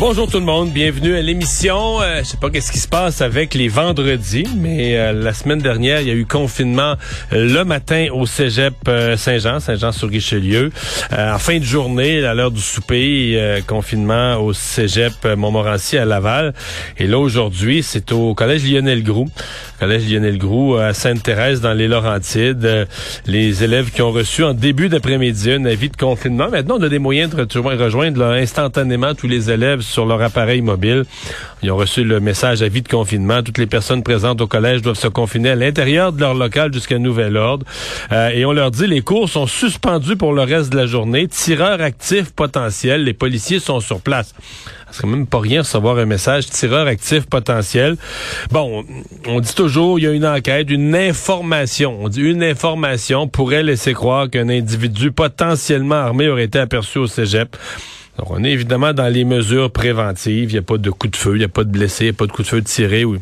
Bonjour tout le monde, bienvenue à l'émission. Euh, je sais pas qu'est-ce qui se passe avec les vendredis, mais euh, la semaine dernière, il y a eu confinement euh, le matin au Cégep euh, Saint-Jean, Saint-Jean-sur-Richelieu. en fin de journée, à l'heure du souper, confinement au Cégep Montmorency à Laval. Et là aujourd'hui, c'est au collège Lionel Groux, collège Lionel Groux à Sainte-Thérèse dans les Laurentides. les élèves qui ont reçu en début d'après-midi un avis de confinement. Maintenant, on a des moyens de rejoindre instantanément tous les élèves sur leur appareil mobile. Ils ont reçu le message à vie de confinement. Toutes les personnes présentes au collège doivent se confiner à l'intérieur de leur local jusqu'à nouvel ordre. Euh, et on leur dit les cours sont suspendus pour le reste de la journée. Tireurs actifs potentiels. Les policiers sont sur place. Ce serait même pas rien recevoir un message tireur actif potentiel. Bon, on dit toujours, il y a une enquête, une information. On dit une information pourrait laisser croire qu'un individu potentiellement armé aurait été aperçu au cégep. On est évidemment dans les mesures préventives. Il n'y a pas de coup de feu, il n'y a pas de blessés, il n'y a pas de coup de feu tiré. Oui.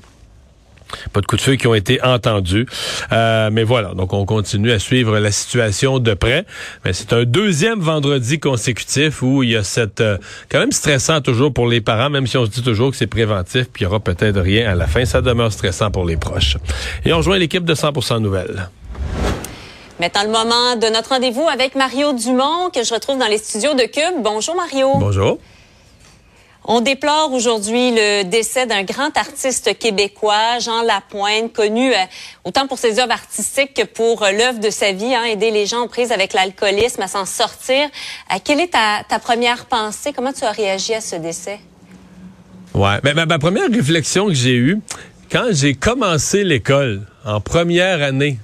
Pas de coups de feu qui ont été entendus. Euh, mais voilà, donc on continue à suivre la situation de près. Mais c'est un deuxième vendredi consécutif où il y a cette... Euh, quand même stressant toujours pour les parents, même si on se dit toujours que c'est préventif, puis il y aura peut-être rien à la fin. Ça demeure stressant pour les proches. Et on rejoint l'équipe de 100% Nouvelles. Maintenant, le moment de notre rendez-vous avec Mario Dumont, que je retrouve dans les studios de Cube. Bonjour, Mario. Bonjour. On déplore aujourd'hui le décès d'un grand artiste québécois, Jean Lapointe, connu euh, autant pour ses œuvres artistiques que pour euh, l'œuvre de sa vie, hein, aider les gens en prise avec l'alcoolisme à s'en sortir. Euh, quelle est ta, première pensée? Comment tu as réagi à ce décès? Ouais, mais ma première réflexion que j'ai eue, quand j'ai commencé l'école en première année,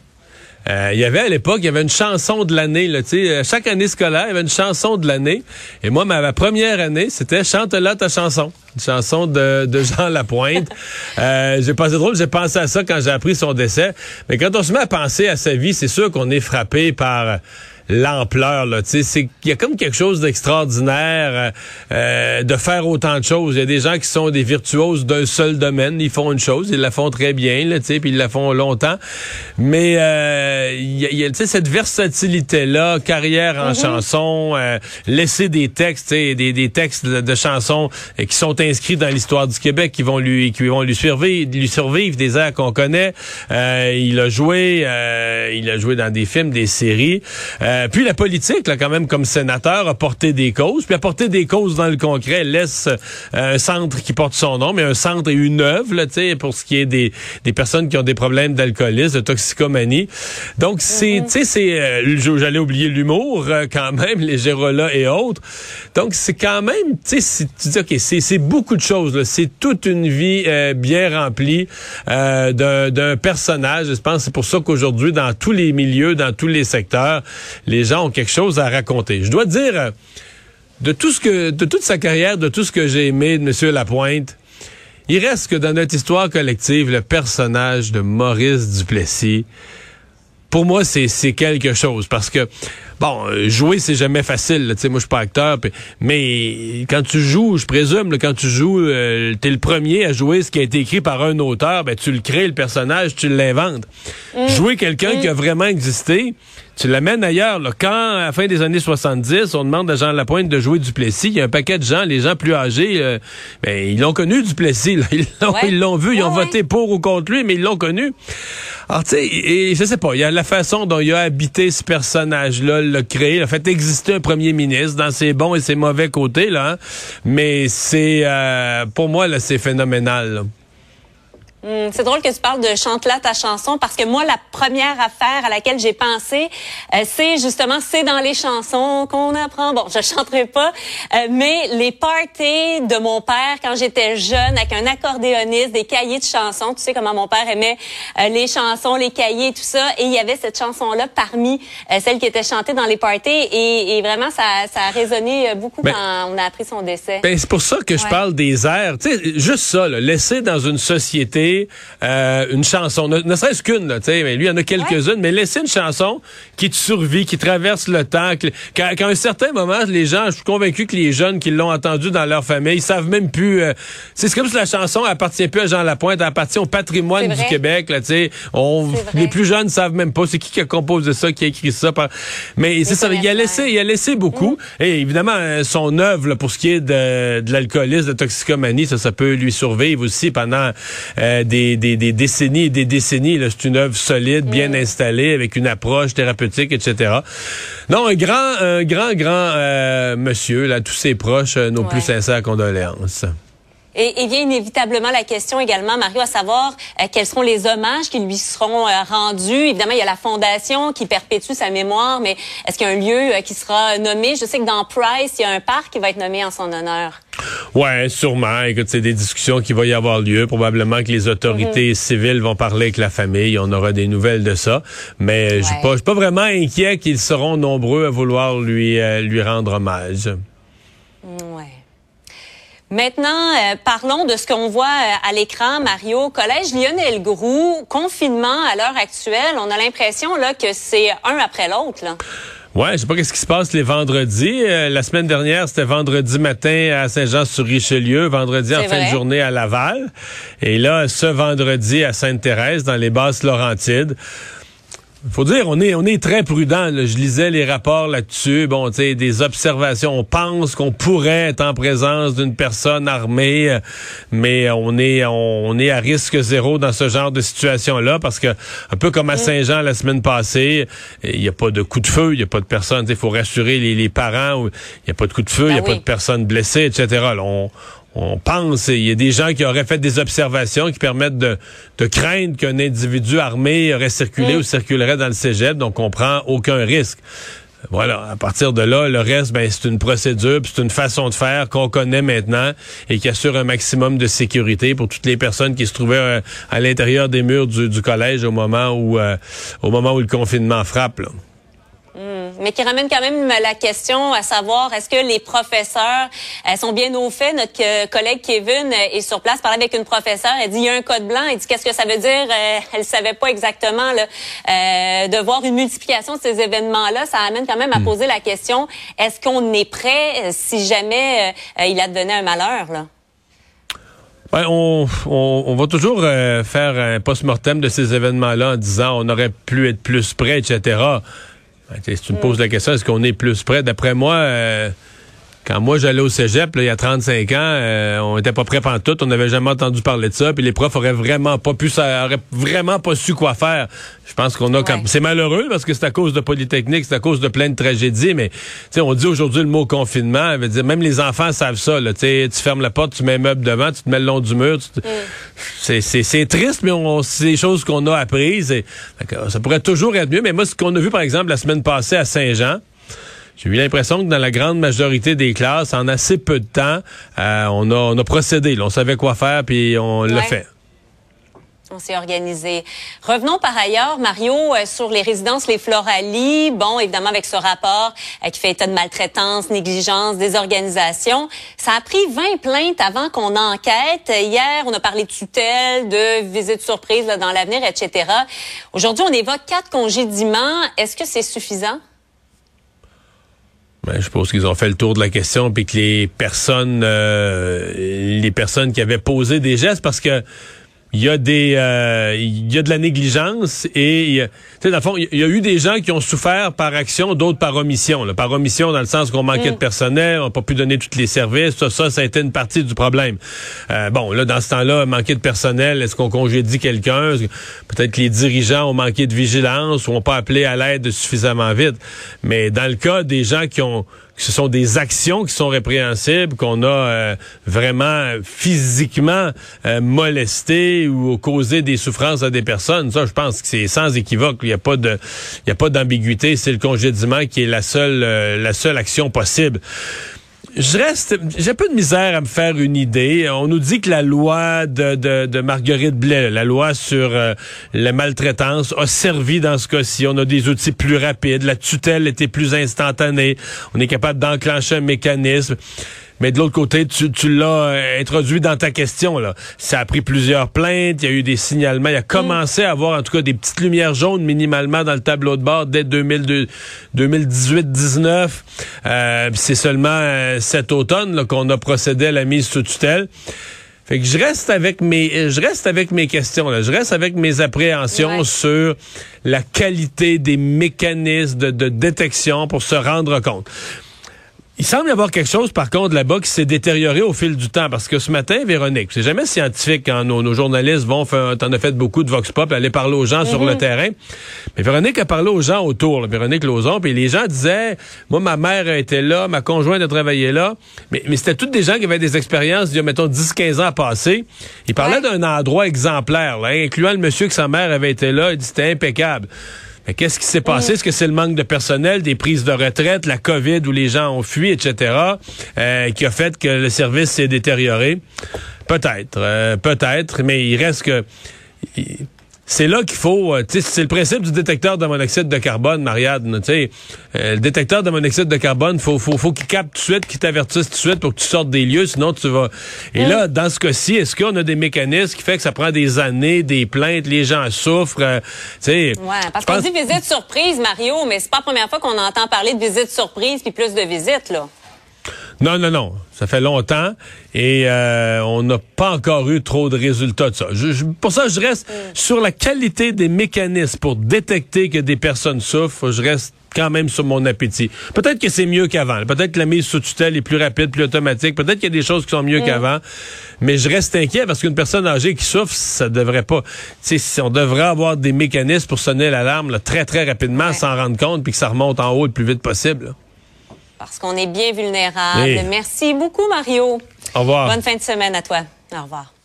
euh, il y avait à l'époque, il y avait une chanson de l'année. Là, euh, chaque année scolaire, il y avait une chanson de l'année. Et moi, ma, première année, c'était Chante-la ta chanson. Une chanson de, de Jean Lapointe. euh, j'ai passé drôle, j'ai pensé à ça quand j'ai appris son décès. Mais quand on se met à penser à sa vie, c'est sûr qu'on est frappé par l'ampleur. Là, tu sais, il y a comme quelque chose d'extraordinaire euh, euh, de faire autant de choses. Il y a des gens qui sont des virtuoses d'un seul domaine. Ils font une chose, ils la font très bien, là, tu sais, puis ils la font longtemps. Mais euh, il y a, tu sais, cette versatilité là, carrière en mm-hmm. chanson, euh, laisser des textes, des, des textes de, chansons qui sont inscrits dans l'histoire du Québec, qui vont lui, qui vont lui survivre, lui survivre des airs qu'on connaît. il a joué, il a joué dans des films, des séries. Euh, puis la politique, là, quand même, comme sénateur, a porté des causes. Puis a porté des causes dans le concret. laisse euh, un centre qui porte son nom, mais un centre et une œuvre, là, pour ce qui est des, des personnes qui ont des problèmes d'alcoolisme, de toxicomanie. Donc, c'est, mhm. tu sais, c'est, euh, j'allais oublier l'humour, quand même, les Gérolas et autres. Donc, c'est quand même, tu sais, tu dis, OK, c'est beaucoup de choses. C'est toute une vie bien remplie d'un personnage. Je pense c'est pour ça qu'aujourd'hui, dans tous les milieux, dans tous les secteurs, les gens ont quelque chose à raconter. Je dois dire, euh, de tout ce que, de toute sa carrière, de tout ce que j'ai aimé de M. Lapointe, il reste que dans notre histoire collective, le personnage de Maurice Duplessis, pour moi, c'est quelque chose parce que bon, euh, jouer c'est jamais facile. Tu sais, moi je suis pas acteur, mais quand tu joues, je présume, quand tu joues, euh, tu es le premier à jouer ce qui a été écrit par un auteur. Ben tu le crées le personnage, tu l'inventes. Mm. Jouer quelqu'un qui a vraiment existé, tu l'amènes ailleurs. Là. Quand, à la fin des années 70, on demande à Jean Lapointe de jouer Duplessis, il y a un paquet de gens, les gens plus âgés, euh, ben, ils l'ont connu, Duplessis. Là. Ils l'ont vu, ils ont voté pour ou contre lui, mais ils l'ont connu. Alors, tu sais, et je sais pas, il y a la façon dont il a habité ce personnage-là, l'a créé, il a fait exister un premier ministre dans ses bons et ses mauvais côtés, là. Hein. Mais c'est, euh, pour moi, là, c'est phénoménal. Hmm, c'est drôle que tu parles de chante-là ta chanson parce que moi, la première affaire à laquelle j'ai pensé, euh, c'est justement, c'est dans les chansons qu'on apprend. Bon, je chanterai pas, euh, mais les parties de mon père quand j'étais jeune avec un accordéoniste, des cahiers de chansons. Tu sais comment mon père aimait euh, les chansons, les cahiers, tout ça. Et il y avait cette chanson-là parmi celles qui étaient chantées dans les parties. Et, et vraiment, ça, ça, a résonné beaucoup ben, quand on a appris son décès. Ben, c'est pour ça que je parle des airs. Tu sais, juste ça, là, laisser dans une société euh, une chanson, ne, serait-ce qu'une, tu sais, mais lui, il y en a quelques-unes, mais laisser une chanson qui te survit, qui traverse le temps, qu'à un certain moment, les gens, je suis convaincu que les jeunes qui l'ont entendu dans leur famille, ils savent même plus. Euh, c'est comme si la chanson appartient plus à Jean Lapointe, elle appartient au patrimoine du Québec, là, tu sais. Les plus jeunes savent même pas c'est qui qui a composé ça, qui a écrit ça. Mais c'est ça, il a laissé, il a laissé beaucoup. Mm. Et évidemment, euh, son œuvre, pour ce qui est de, de l'alcoolisme, de la toxicomanie, ça, ça peut lui survivre aussi pendant euh, des, des, des, décennies et des décennies. C'est une œuvre solide, bien mm. installée, avec une approche thérapeutique, etc. Non, un grand, un grand, grand euh, monsieur, là, tous ses proches, nos plus sincères condoléances. Et, et, vient inévitablement la question également, Mario, à savoir euh, quels seront les hommages qui lui seront euh, rendus. Évidemment, il y a la fondation qui perpétue sa mémoire, mais est-ce qu'il y a un lieu euh, qui sera nommé? Je sais que dans Price, il y a un parc qui va être nommé en son honneur. Ouais, sûrement. Écoute, c'est des discussions qui vont y avoir lieu. Probablement que les autorités mhm. civiles vont parler avec la famille. On aura des nouvelles de ça. Mais je suis pas, pas vraiment inquiet qu'ils seront nombreux à vouloir lui, lui rendre hommage. Maintenant, euh, parlons de ce qu'on voit euh, à l'écran, Mario. Collège Lionel Groux, confinement à l'heure actuelle. On a l'impression là que c'est un après l'autre. Là. Ouais, je sais pas qu'est-ce qui se passe les vendredis. Euh, la semaine dernière, c'était vendredi matin à Saint-Jean-sur-Richelieu, vendredi en fin de journée à Laval, et là, ce vendredi à Sainte-Thérèse, dans les basses Laurentides faut dire, on est, on est très prudent. Je lisais les rapports là-dessus. Bon, tu sais, des observations. On pense qu'on pourrait être en présence d'une personne armée, euh, mais on est, on, est à risque zéro dans ce genre de situation-là parce que, un peu comme à mm. Saint-Jean la semaine passée, il n'y a pas de coup de feu, il n'y a pas de personne. Il faut rassurer les, parents. Il n'y a pas de coup de feu, il n'y a ben pas de personnes blessées, etc. on, on pense, il y a des gens qui auraient fait des observations qui permettent de, craindre qu'un individu armé aurait circulé ou circulerait dans le cégep, donc on prend aucun risque. Voilà, à partir de là, le reste, ben, c'est une procédure, c'est une façon de faire qu'on connaît maintenant et qui assure un maximum de sécurité pour toutes les personnes qui se trouvaient euh, à l'intérieur des murs du, collège au moment où, euh, au moment où le confinement frappe. Mais qui ramène quand même la question à savoir est-ce que les professeurs sont bien au fait? Notre euh, collègue Kevin euh, est sur place, parlait avec une professeure, elle dit il y a un code blanc, elle dit qu'est-ce que ça veut dire? Euh, Elle savait pas exactement là, euh, de voir une multiplication de ces événements-là. Ça amène quand même à hmm. poser la question est-ce qu'on est prêt si jamais il advenait un malheur là? Ouais, on, on, on, va toujours faire un post-mortem de ces événements-là en disant on aurait pu être plus prêt, etc. Ben, si tu me poses la question, est-ce qu'on est plus près? D'après moi, euh, quand moi j'allais au cégep, il y a 35 ans, euh, on était pas prêt tout, on n'avait jamais entendu parler de ça, puis les profs auraient vraiment pas pu, ça auraient vraiment pas su quoi faire. Je pense qu'on a, c'est malheureux parce que c'est à cause de Polytechnique, c'est à cause de plein de tragédies, mais tu on dit aujourd'hui le mot confinement, veut dire même les enfants savent ça. Là, tu fermes la porte, tu mets un meuble devant, tu te mets le long du mur. Mm. C'est triste, mais c'est des choses qu'on a apprises. Et, ça pourrait toujours être mieux. Mais moi, ce qu'on a vu par exemple la semaine passée à Saint-Jean. J'ai eu l'impression que dans la grande majorité des classes, en assez peu de temps, euh, on, a, on a procédé. on savait quoi faire, puis on l'a fait. On s'est organisé. Revenons par ailleurs, Mario, euh, sur les résidences Les Floralies. Bon, évidemment, avec ce rapport euh, qui fait état de maltraitance, négligence, désorganisation. Ça a pris 20 plaintes avant qu'on enquête. Hier, on a parlé de tutelle, de visite surprise dans l'avenir, etc. Aujourd'hui, on évoque quatre congédiements. Est-ce que c'est suffisant? Ben, je pense qu'ils ont fait le tour de la question puis que les personnes euh, les personnes qui avaient posé des gestes parce que il y a des euh, il y a de la négligence et tu sais dans le fond il y a eu des gens qui ont souffert par action d'autres par omission là. par omission dans le sens qu'on manquait de mm. personnel on n'a pas pu donner tous les services ça ça ça a été une partie du problème euh, bon là dans ce temps-là manquer de personnel est-ce qu'on congédie quelqu'un? Peut-être que les dirigeants ont manqué de vigilance ou ont pas appelé à l'aide suffisamment vite? Mais dans le cas des gens qui ont ce sont des actions qui sont répréhensibles, qu'on a euh, vraiment physiquement euh, ou causé des souffrances à des personnes. Ça, je pense que c'est sans équivoque. Il n'y a pas de, il y a pas d'ambiguïté. C'est le congédiement qui est la seule, euh, la seule action possible je reste, j'ai un peu de misère à me faire une idée. On nous dit que la loi de, de, de Marguerite Blais, la loi sur euh, la maltraitance, a servi dans ce cas-ci. On a des outils plus rapides, la tutelle était plus instantanée, on est capable d'enclencher un mécanisme. Mais de l'autre côté, tu, tu l'as euh, introduit dans ta question. Là. Ça a pris plusieurs plaintes, il y a eu des signalements, il a commencé à avoir en tout cas des petites lumières jaunes minimalement dans le tableau de bord dès 2018-19. Euh, c'est seulement euh, cet automne qu'on a procédé à la mise sous tutelle. Fait que je reste avec mes, je reste avec mes questions. Là. Je reste avec mes appréhensions sur la qualité des mécanismes de détection pour se rendre compte. Il semble y avoir quelque chose, par contre, là-bas qui s'est détérioré au fil du temps. Parce que ce matin, Véronique, c'est jamais scientifique quand nos, journalistes vont faire, t'en as fait beaucoup de vox pop, aller parler aux gens sur le mhm. terrain. Mais Véronique a parlé aux gens autour, Véronique Lauzon, puis les gens disaient, moi, ma mère a été là, ma conjointe a travaillé là. Mais, mais c'était toutes des gens qui avaient des expériences, il mettons, 10-15 ans à passer. Il parlait d'un endroit exemplaire, là, incluant le monsieur que sa mère avait été là. Il dit, c'était impeccable. Qu'est-ce qui s'est passé? Est-ce que c'est le manque de personnel, des prises de retraite, la COVID où les gens ont fui, etc., euh, qui a fait que le service s'est détérioré? Peut-être, euh, peut-être, mais il reste que c'est là qu'il faut, euh, c'est le principe du détecteur de monoxyde de carbone, Marianne. sais, euh, le détecteur de monoxyde de carbone, faut, faut, faut qu'il capte tout de suite, qu'il t'avertisse tout de suite pour que tu sortes des lieux, sinon tu vas. Et là, dans ce cas-ci, est-ce qu'on a des mécanismes qui fait que ça prend des années, des plaintes, les gens souffrent, euh, ouais, parce qu'on dit visite surprise, Mario, mais c'est pas la première fois qu'on entend parler de visite surprise puis plus de visites là. Non, non, non. Ça fait longtemps et euh, on n'a pas encore eu trop de résultats de ça. Je, pour ça, je reste mm. sur la qualité des mécanismes pour détecter que des personnes souffrent. Je reste quand même sur mon appétit. Peut-être que c'est mieux qu'avant. Peut-être que la mise sous tutelle est plus rapide, plus automatique. Peut-être qu'il y a des choses qui sont mieux mm. qu'avant. Mais je reste inquiet parce qu'une personne âgée qui souffre, ça devrait pas. On devrait avoir des mécanismes pour sonner l'alarme très très rapidement, sans rendre compte, puis que ça remonte en haut le plus vite possible parce qu'on est bien vulnérable. Merci beaucoup, Mario. Au revoir. Bonne fin de semaine à toi. Au revoir.